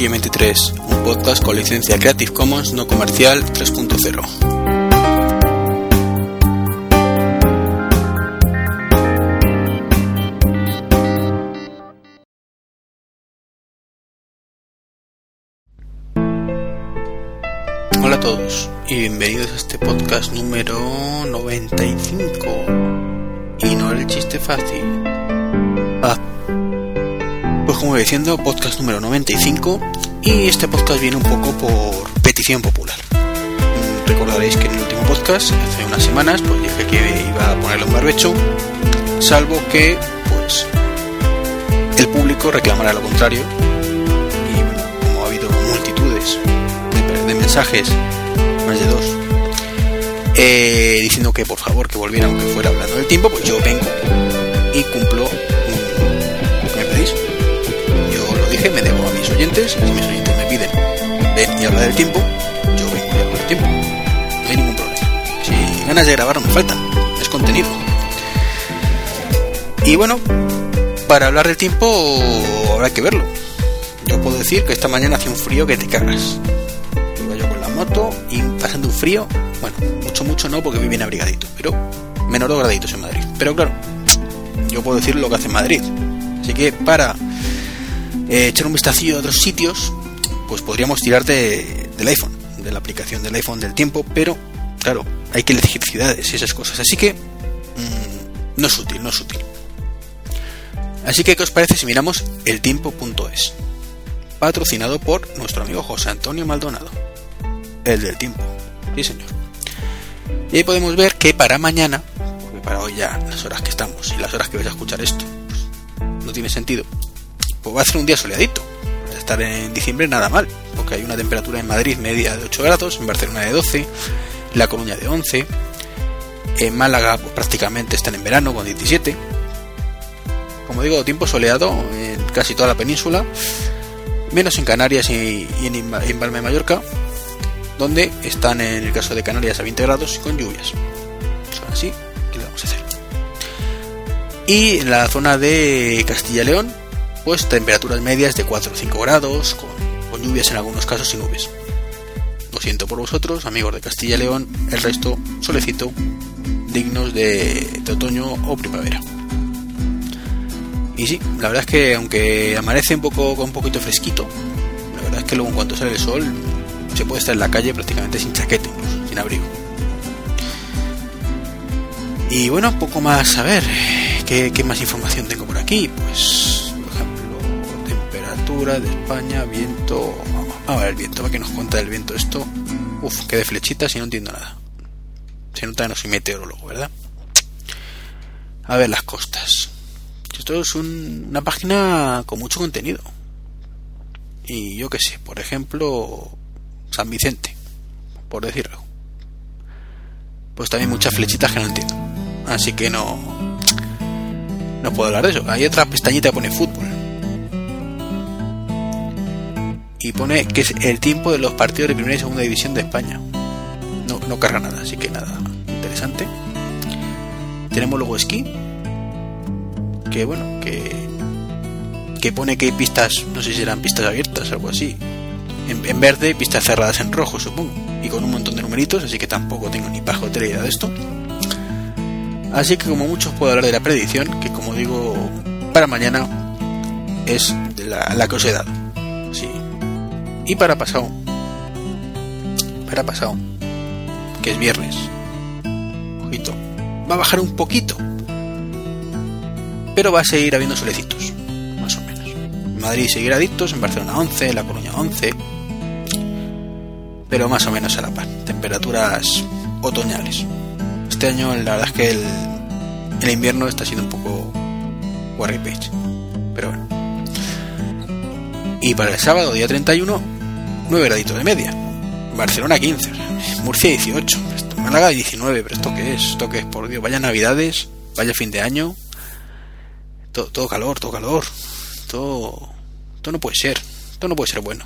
Tricky 23, un podcast con licencia Creative Commons no comercial 3.0. Hola a todos y bienvenidos a este podcast número 95. Y no el chiste fácil. Ah, como iba diciendo, podcast número 95 y este podcast viene un poco por petición popular. Mm, Recordaréis que en el último podcast, hace unas semanas, pues dije que iba a ponerle un barbecho, salvo que, pues, el público reclamara lo contrario. Y bueno, como ha habido multitudes de, de mensajes, más de dos, eh, diciendo que por favor que volviera aunque fuera hablando del tiempo, pues yo vengo y cumplo me debo a mis oyentes, si mis oyentes me piden ven y habla del tiempo, yo vengo y hablo del tiempo. No hay ningún problema. Si ganas de grabar no me faltan, es contenido. Y bueno, para hablar del tiempo habrá que verlo. Yo puedo decir que esta mañana hace un frío que te cagas. Iba yo con la moto y pasando un frío, bueno, mucho, mucho no porque voy bien abrigadito, pero menos dos graditos en Madrid. Pero claro, yo puedo decir lo que hace Madrid. Así que para eh, echar un vistacillo a otros sitios, pues podríamos tirar de- del iPhone, de la aplicación del iPhone del tiempo, pero claro, hay que elegir ciudades y esas cosas. Así que mm, no es útil, no es útil. Así que, ¿qué os parece si miramos eltiempo.es? Patrocinado por nuestro amigo José Antonio Maldonado. El del tiempo. Sí, señor. Y ahí podemos ver que para mañana, porque para hoy ya las horas que estamos y las horas que vais a escuchar esto, pues, no tiene sentido. Pues va a ser un día soleadito. Estar en diciembre nada mal, porque hay una temperatura en Madrid media de 8 grados, en Barcelona de 12, La Coruña de 11, en Málaga pues, prácticamente están en verano con 17. Como digo, tiempo soleado en casi toda la península, menos en Canarias y, en, en Palma de Mallorca, donde están en el caso de Canarias a 20 grados y con lluvias. Son así, ¿qué vamos a hacer? Y en la zona de Castilla y León, pues temperaturas medias de 4 o 5 grados, con, lluvias en algunos casos y nubes. Lo siento por vosotros, amigos de Castilla y León, el resto solecito, dignos de, otoño o primavera. Y sí, la verdad es que aunque amanece un poco con un poquito fresquito, la verdad es que luego en cuanto sale el sol se puede estar en la calle prácticamente sin chaqueta, incluso, sin abrigo. Y bueno, poco más a ver, ¿qué, más información tengo por aquí? Pues, de España, viento. A ver el viento, para que nos cuenta del viento esto. Uf, que de flechitas y no entiendo nada. Se nota que no soy meteorólogo, ¿verdad? A ver las costas. Esto es un- una página con mucho contenido. Y yo qué sé, por ejemplo, San Vicente, por decirlo. Pues también muchas flechitas que no entiendo. Así que no. No puedo hablar de eso. Hay otra pestañita que pone fútbol. Y pone que es el tiempo de los partidos de primera y segunda división de España. No, no carga nada, así que nada interesante. Tenemos luego esquí. Que bueno, que. Que pone que hay pistas, no sé si eran pistas abiertas, algo así. En, en verde, pistas cerradas en rojo, supongo. Y con un montón de numeritos, así que tampoco tengo ni pajotera idea de esto. Así que como muchos puedo hablar de la predicción, que como digo, para mañana es la, la que os he dado. Sí. Y para pasado, para pasado, que es viernes, ojito, va a bajar un poquito, pero va a seguir habiendo solecitos, más o menos. En Madrid seguirá adictos, en Barcelona 11, en La Coruña 11, pero más o menos a la par, temperaturas otoñales. Este año la verdad es que el, el invierno está siendo un poco Page, pero bueno. Y para el sábado, día 31, 9 graditos de media. Barcelona 15, Murcia 18, esto, Málaga 19, pero ¿esto qué es? ¿Esto qué es? Por Dios, vaya navidades, vaya fin de año, todo, todo calor, todo calor, todo, todo no puede ser, todo no puede ser bueno.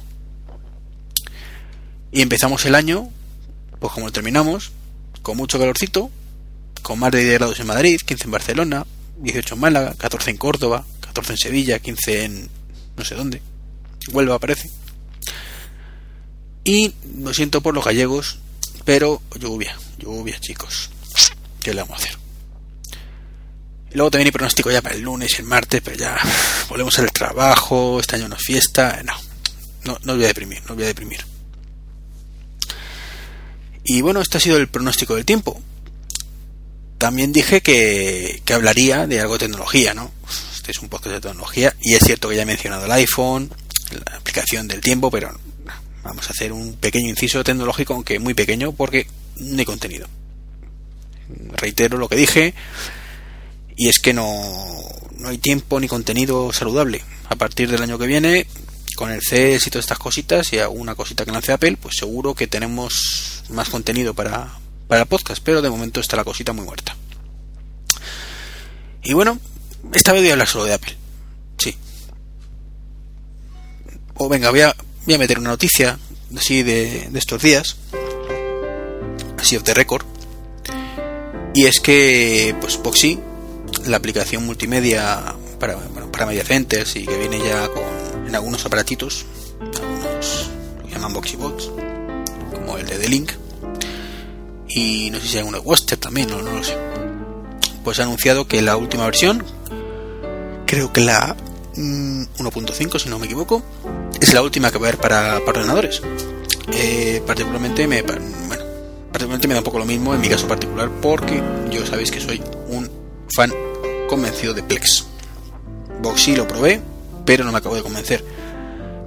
Y empezamos el año, pues como lo terminamos, con mucho calorcito, con más de 10 grados en Madrid, 15 en Barcelona, 18 en Málaga, 14 en Córdoba, 14 en Sevilla, 15 en no sé dónde. Huelva aparece. Y lo siento por los gallegos, pero lluvia, lluvia, chicos. ¿Qué le vamos a hacer? Y luego también hay pronóstico ya para el lunes y el martes, pero ya volvemos al trabajo, este año no es fiesta, no, no, no voy a deprimir, no voy a deprimir. Y bueno, este ha sido el pronóstico del tiempo. También dije que, que hablaría de algo de tecnología, ¿no? Este es un podcast de tecnología y es cierto que ya he mencionado el iPhone, la aplicación del tiempo, pero vamos a hacer un pequeño inciso tecnológico, aunque muy pequeño, porque no hay contenido. Reitero lo que dije, y es que no, no hay tiempo ni contenido saludable. A partir del año que viene, con el CES y todas estas cositas y alguna cosita que lance Apple, pues seguro que tenemos más contenido para, para el podcast, pero de momento está la cosita muy muerta. Y bueno, esta vez voy a hablar solo de Apple. Sí. O venga, voy a, voy a meter una noticia así de, de estos días. Así of the record. Y es que, pues, Boxy, la aplicación multimedia para, bueno, para media centers y que viene ya con, en algunos aparatitos, algunos lo llaman Boxy Box, como el de The Link, y no sé si hay uno de Wester también, no, no lo sé. Pues ha anunciado que la última versión, creo que la 1.5 si no me equivoco, es la última que va a haber para, para ordenadores. Eh, particularmente me bueno, particularmente me da un poco lo mismo en mi caso particular porque yo sabéis que soy un fan convencido de Plex. Boxy lo probé, pero no me acabo de convencer.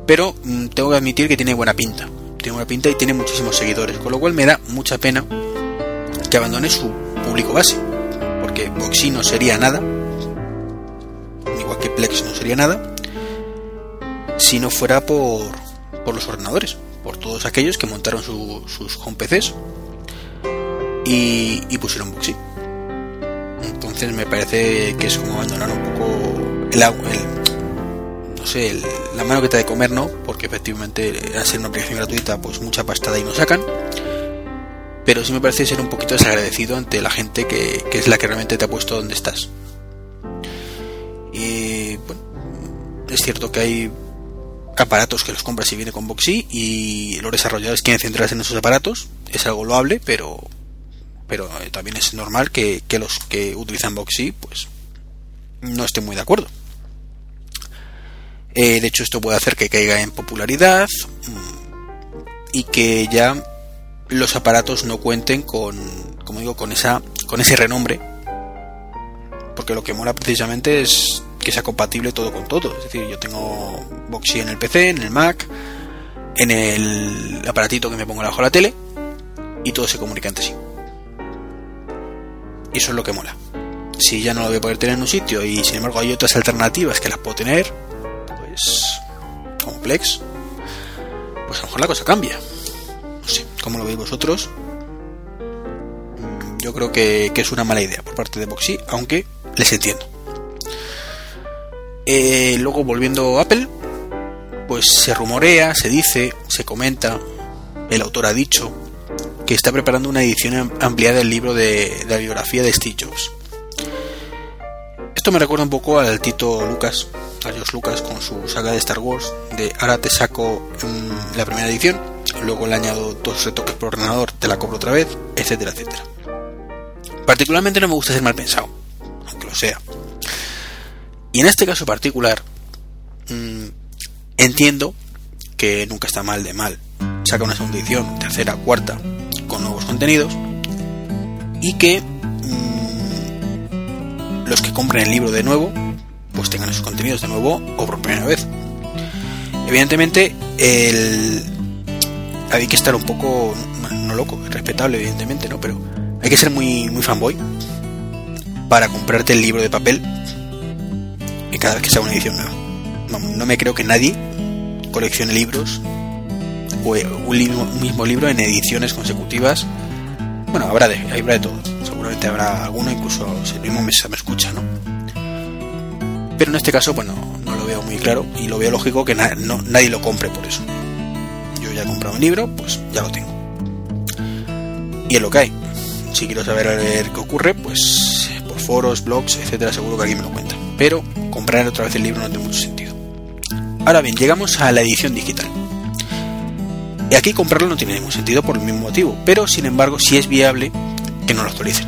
Pero mm, tengo que admitir que tiene buena pinta. Tiene buena pinta y tiene muchísimos seguidores, con lo cual me da mucha pena que abandone su público base. Porque Boxy no sería nada, igual que Plex no sería nada, si no fuera por, por los ordenadores, por todos aquellos que montaron su, sus home PCs y, y pusieron Boxy. Entonces me parece que es como abandonar un poco el agua, el, no sé, el, la mano que te ha de comer, ¿no? Porque efectivamente al ser una aplicación gratuita, pues mucha pastada y no sacan. Pero sí me parece ser un poquito desagradecido ante la gente que, que es la que realmente te ha puesto donde estás. Y bueno, es cierto que hay aparatos que los compras y viene con Boxy y los desarrolladores quieren centrarse en esos aparatos. Es algo loable, pero pero eh, también es normal que, que, los que utilizan Boxy pues no estén muy de acuerdo. Eh, de hecho, esto puede hacer que caiga en popularidad mmm, y que ya los aparatos no cuenten con, como digo, con esa, con ese renombre, porque lo que mola precisamente es que sea compatible todo con todo. Es decir, yo tengo Boxy en el PC, en el Mac, en el aparatito que me pongo bajo la tele y todo se comunica entre sí. Y eso es lo que mola. Si ya no lo voy a poder tener en un sitio y sin embargo hay otras alternativas que las puedo tener, pues como Plex, pues a lo mejor la cosa cambia. No sé, ¿cómo lo veis vosotros? Yo creo que, que es una mala idea por parte de Boxy, aunque les entiendo. Eh, luego volviendo a Apple, pues se rumorea, se dice, se comenta, el autor ha dicho que está preparando una edición ampliada del libro de, la biografía de Steve Jobs. Esto me recuerda un poco al Tito Lucas, a George Lucas con su saga de Star Wars, de ahora te saco la primera edición, luego le añado dos retoques por ordenador, te la cobro otra vez, etcétera, etcétera. Particularmente no me gusta ser mal pensado, aunque lo sea. Y en este caso particular, mmm, entiendo que nunca está mal de mal. Saca una segunda edición, tercera, cuarta, con nuevos contenidos y que mmm, los que compren el libro de nuevo pues tengan esos contenidos de nuevo o por primera vez. Evidentemente el hay que estar un poco no loco, es respetable evidentemente, no, pero hay que ser muy muy fanboy para comprarte el libro de papel cada vez que sea una edición nueva. No, me creo que nadie coleccione libros o un, libro, un, mismo libro en ediciones consecutivas. Bueno, habrá de, habrá de todo. Seguramente habrá alguno, incluso si el mismo me, me escucha, ¿no? Pero en este caso, pues no, lo veo muy claro y lo veo lógico que nadie lo compre por eso. Yo ya he comprado un libro, pues ya lo tengo. Y es lo que hay. Si quiero saber qué ocurre, pues por foros, blogs, etcétera, seguro que alguien me lo cuenta. Pero comprar otra vez el libro no tiene mucho sentido. Ahora bien, llegamos a la edición digital. Y aquí comprarlo no tiene ningún sentido por el mismo motivo, pero sin embargo sí es viable que no lo actualicen.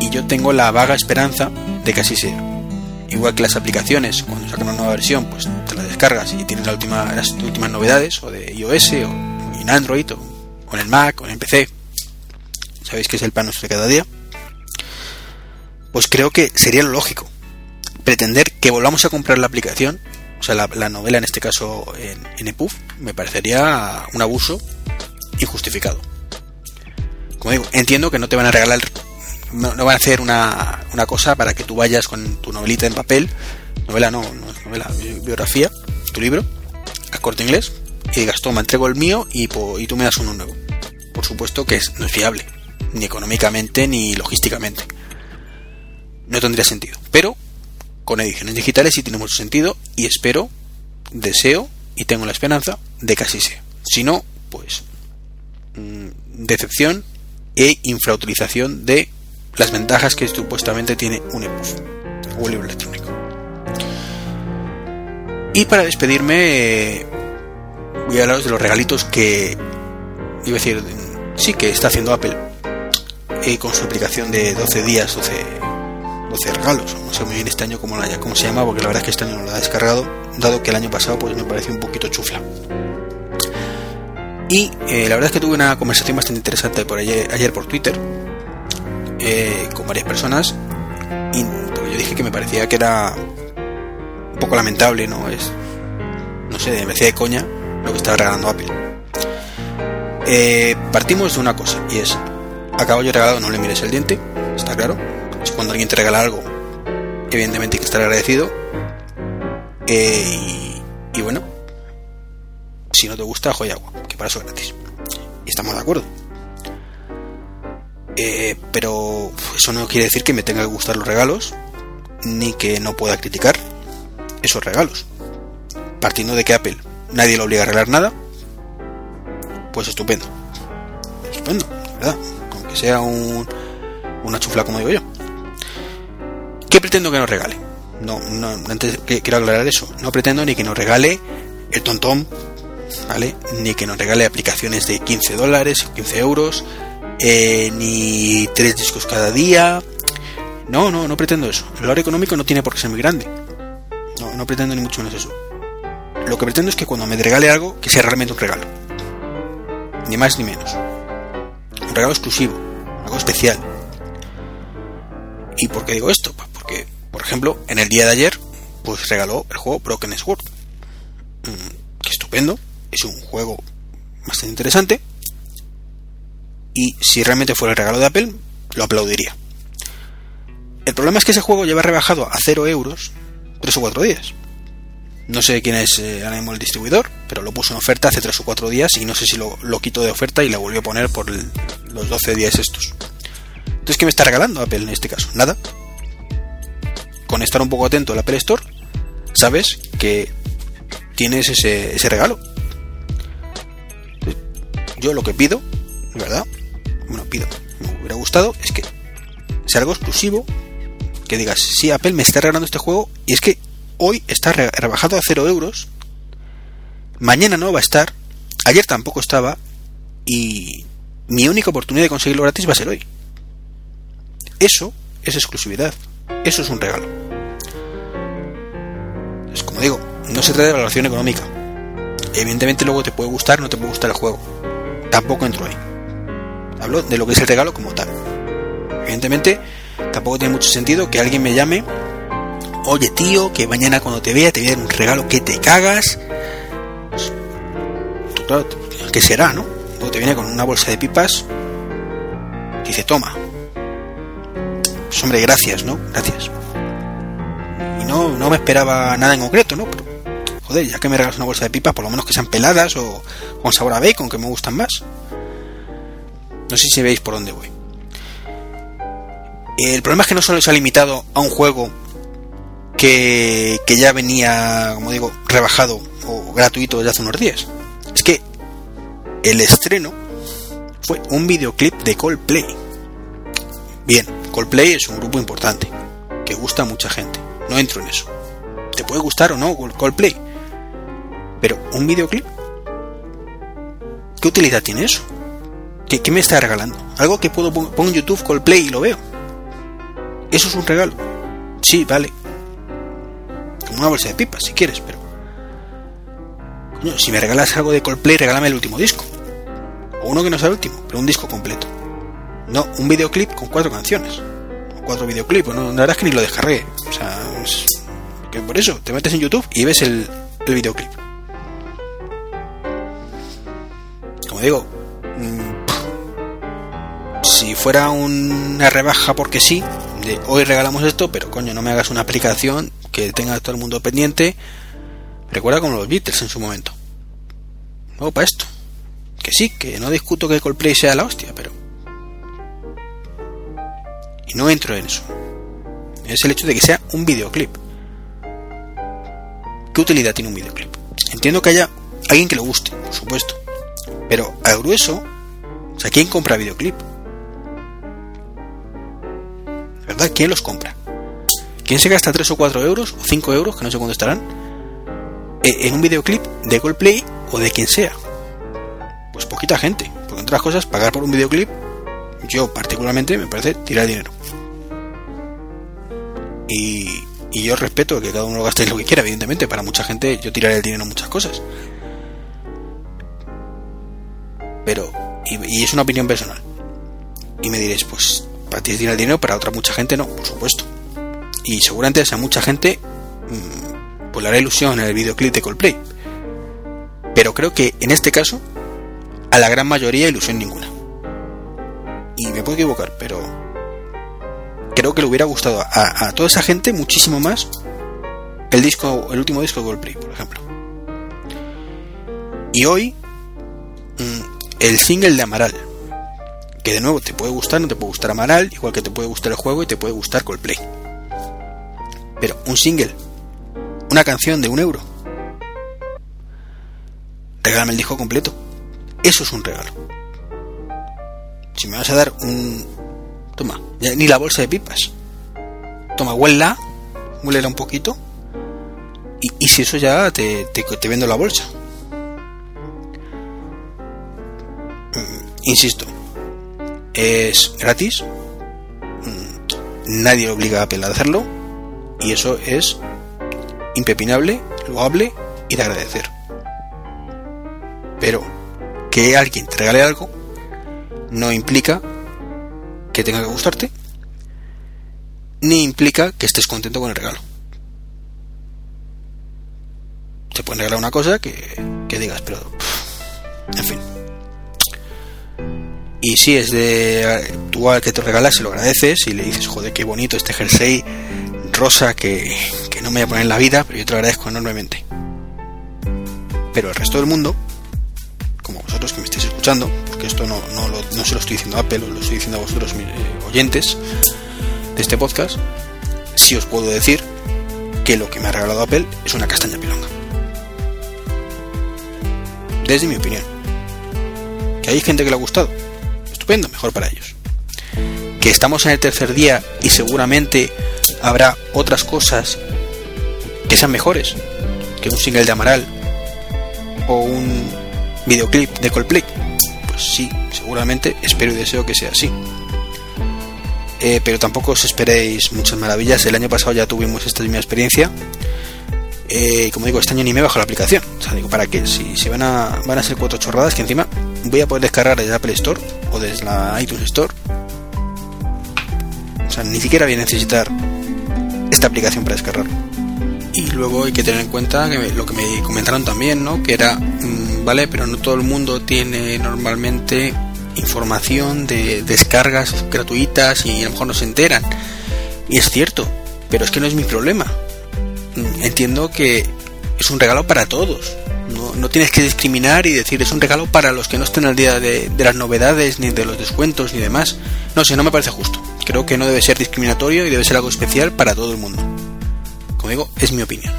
Y yo tengo la vaga esperanza de que así sea. Igual que las aplicaciones, cuando sacan una nueva versión, pues te la descargas y tienes la última, las últimas novedades, o de iOS, o en Android, o, en el Mac, o en el PC. Sabéis que es el pan nuestro de cada día. Pues creo que sería lo lógico. Pretender que volvamos a comprar la aplicación o sea, la, novela en este caso en, en EPUB, me parecería un abuso injustificado. Como digo, entiendo que no te van a regalar, no, van a hacer una, una, cosa para que tú vayas con tu novelita en papel, novela no, no es novela, biografía, tu libro, a corte inglés, y digas, toma, entrego el mío y, y tú me das uno nuevo. Por supuesto que es, no es fiable, ni económicamente ni logísticamente. No tendría sentido. Pero con ediciones digitales sí tiene mucho sentido y espero, deseo y tengo la esperanza de que así sea. Si no, pues mm, decepción e infrautilización de las ventajas que supuestamente tiene un EPUB o libro electrónico. Y para despedirme, voy a hablaros de los regalitos que, iba a decir, sí que está haciendo Apple eh, con su aplicación de 12 días, 12 12 regalos. No sé muy bien este año cómo, cómo se llama, porque la verdad es que este año no lo ha descargado, dado que el año pasado pues me pareció un poquito chufla. Y eh, la verdad es que tuve una conversación bastante interesante por ayer, ayer por Twitter eh, con varias personas. Y yo dije que me parecía que era un poco lamentable, ¿no? Es, no sé, me parecía de coña lo que estaba regalando Apple. Eh, partimos de una cosa, y es, a caballo regalado no le mires el diente, está claro cuando alguien te regala algo, evidentemente hay que estar agradecido. Eh, y, bueno, si no te gusta, joya agua, que para eso es gratis. Y estamos de acuerdo. Eh, pero eso no quiere decir que me tenga que gustar los regalos, ni que no pueda criticar esos regalos. Partiendo de que Apple nadie lo obliga a regalar nada, pues estupendo. Estupendo, ¿verdad? Aunque sea un, una chufla como digo yo. ¿Qué pretendo que nos regale? No, no, antes quiero aclarar eso. No pretendo ni que nos regale el tontón, ¿vale? Ni que nos regale aplicaciones de 15 dólares, 15 euros, eh, ni tres discos cada día. No, no, no pretendo eso. El valor económico no tiene por qué ser muy grande. No, no pretendo ni mucho menos eso. Lo que pretendo es que cuando me regale algo, que sea realmente un regalo. Ni más ni menos. Un regalo exclusivo, algo especial. ¿Y por qué digo esto? Por ejemplo, en el día de ayer, pues regaló el juego Broken Sword. Mm, que estupendo, es un juego bastante interesante. Y si realmente fuera el regalo de Apple, lo aplaudiría. El problema es que ese juego lleva rebajado a 0 euros 3 o 4 días. No sé quién es eh, el distribuidor, pero lo puso en oferta hace 3 o 4 días y no sé si lo, lo quitó de oferta y la volvió a poner por los 12 días estos. Entonces, ¿qué me está regalando Apple en este caso? Nada con estar un poco atento al Apple Store, sabes que tienes ese, regalo. Yo lo que pido, ¿verdad? Bueno, pido, me hubiera gustado, es que sea algo exclusivo, que digas, sí, Apple me está regalando este juego, y es que hoy está rebajado a 0 euros, mañana no va a estar, ayer tampoco estaba, y mi única oportunidad de conseguirlo gratis va a ser hoy. Eso es exclusividad. Eso es un regalo. No se trata de valoración económica. Evidentemente luego te puede gustar, no te puede gustar el juego. Tampoco entro ahí. Hablo de lo que es el regalo como tal. Evidentemente, tampoco tiene mucho sentido que alguien me llame, oye tío, que mañana cuando te vea te voy un regalo que te cagas. Pues, ¿qué será, no? Te viene con una bolsa de pipas, dice, toma, pues hombre, gracias, ¿no? Gracias. Y no, no me esperaba nada en concreto, ¿no? Pero, joder, ya que me regalas una bolsa de pipas, por lo menos que sean peladas o con sabor a bacon, que me gustan más. No sé si veis por dónde voy. El problema es que no solo se ha limitado a un juego que, que ya venía, como digo, rebajado o gratuito desde hace unos días. Es que el estreno fue un videoclip de Coldplay. Bien, Coldplay es un grupo importante, que gusta a mucha gente. No entro en eso. ¿Te puede gustar o no Coldplay? Pero un videoclip, ¿qué utilidad tiene eso? ¿Qué, me está regalando? Algo que puedo pongo en YouTube Coldplay y lo veo. Eso es un regalo. Sí, vale. Como una bolsa de pipas, si quieres, pero. Coño, si me regalas algo de Coldplay, regálame el último disco. O uno que no sea el último, pero un disco completo. No, un videoclip con cuatro canciones. O cuatro videoclips, no, la verdad es que ni lo descargué. O sea, que por eso te metes en YouTube y ves el videoclip. Digo, mm, si fuera una rebaja porque sí, de hoy regalamos esto, pero coño, no me hagas una aplicación que tenga todo el mundo pendiente. Recuerda como los Beatles en su momento. No para esto. Que sí, que no discuto que Coldplay sea la hostia, pero. Y no entro en eso. Es el hecho de que sea un videoclip. ¿Qué utilidad tiene un videoclip? Entiendo que haya alguien que lo guste, por supuesto. Pero al grueso, o sea, ¿quién compra videoclip? ¿Verdad? ¿Quién los compra? ¿Quién se gasta 3 o 4 euros o 5 euros, que no sé cuándo estarán, e, en un videoclip de Coldplay o de quien sea? Pues poquita gente. Porque entre otras cosas, pagar por un videoclip, yo particularmente me parece tirar dinero. Y, yo respeto que cada uno gaste lo que quiera, evidentemente. Para mucha gente yo tiraré el dinero en muchas cosas. Pero, y, es una opinión personal. Y me diréis, pues para ti es tirar el dinero, para otra mucha gente no, por supuesto. Y seguramente esa mucha gente mmm, pues le hará ilusión en el videoclip de Coldplay. Pero creo que en este caso, a la gran mayoría ilusión ninguna. Y me puedo equivocar, pero creo que le hubiera gustado a, toda esa gente muchísimo más el disco, el último disco de Goldplay, por ejemplo. Y hoy, mm, el single de Amaral. Que de nuevo te puede gustar, no te puede gustar Amaral, igual que te puede gustar el juego y te puede gustar Coldplay. Pero un single, una canción de un euro. Regálame el disco completo. Eso es un regalo. Si me vas a dar un, Toma, ni la bolsa de pipas. Toma, huela, huélela un poquito. Y, si eso ya te, te, vendo la bolsa. Insisto, es gratis. Mm, nadie obliga a Apple a hacerlo. Y eso es impepinable, loable y de agradecer. Pero que alguien te regale algo no implica que tenga que gustarte, ni implica que estés contento con el regalo. Te pueden regalar una cosa que, que digas, pero... en fin. Y si es de tú al que te regalas, se lo agradeces y le dices, joder, qué bonito este jersey rosa que, que no me voy a poner en la vida, pero yo te lo agradezco enormemente. Pero el resto del mundo, como vosotros que me estáis escuchando, porque esto no, no, lo, no se lo estoy diciendo a Apple, lo estoy diciendo a vosotros, eh, oyentes de este podcast, sí os puedo decir que lo que me ha regalado Apple es una castaña pilonga. Desde mi opinión. Que hay gente que le ha gustado. Estupendo, mejor para ellos. Que estamos en el tercer día y seguramente habrá otras cosas que sean mejores que un single de Amaral o un videoclip de Coldplay? Pues sí, seguramente, espero y deseo que sea así. Eh, pero tampoco os esperéis muchas maravillas. El año pasado ya tuvimos esta misma experiencia. Eh, como digo, este año ni me bajo la aplicación. O sea, digo, ¿para qué? Si, si van, a, van a ser cuatro chorradas que encima voy a poder descargar desde Apple Store o desde la iTunes Store. O sea, ni siquiera voy a necesitar esta aplicación para descargarlo. Y luego hay que tener en cuenta que lo que me comentaron también, ¿no? Que era, mm, vale, pero no todo el mundo tiene normalmente información de descargas gratuitas y a lo mejor no se enteran. Y es cierto, pero es que no es mi problema. Mm, entiendo que es un regalo para todos. No, no tienes que discriminar y decir es un regalo para los que no estén al día de, las novedades, ni de los descuentos, ni demás. No sé, no me parece justo. Creo que no debe ser discriminatorio y debe ser algo especial para todo el mundo. Como digo, es mi opinión.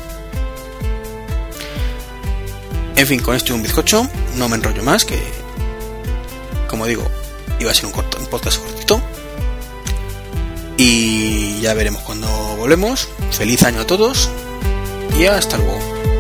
En fin, con esto y un bizcocho, no me enrollo más, que como digo, iba a ser un, corto, un podcast cortito. Y ya veremos cuando volvemos. Feliz año a todos y hasta luego.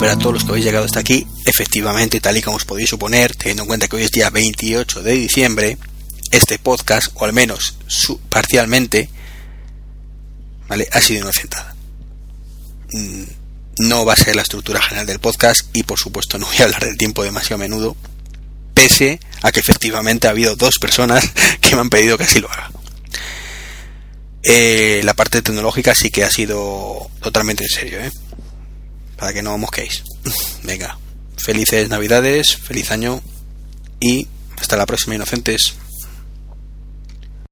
Para todos los que habéis llegado hasta aquí. Efectivamente, tal y como os podéis suponer, teniendo en cuenta que hoy es día 28 de diciembre, este podcast, o al menos su, parcialmente, ¿vale? ha sido inocentada. Mm, no va a ser la estructura general del podcast y por supuesto no voy a hablar del tiempo demasiado a menudo, pese a que efectivamente ha habido dos personas que me han pedido que así lo haga. Eh, la parte tecnológica sí que ha sido totalmente en serio, ¿eh? Para que no mosquéis. Venga, felices navidades, feliz año y hasta la próxima, inocentes.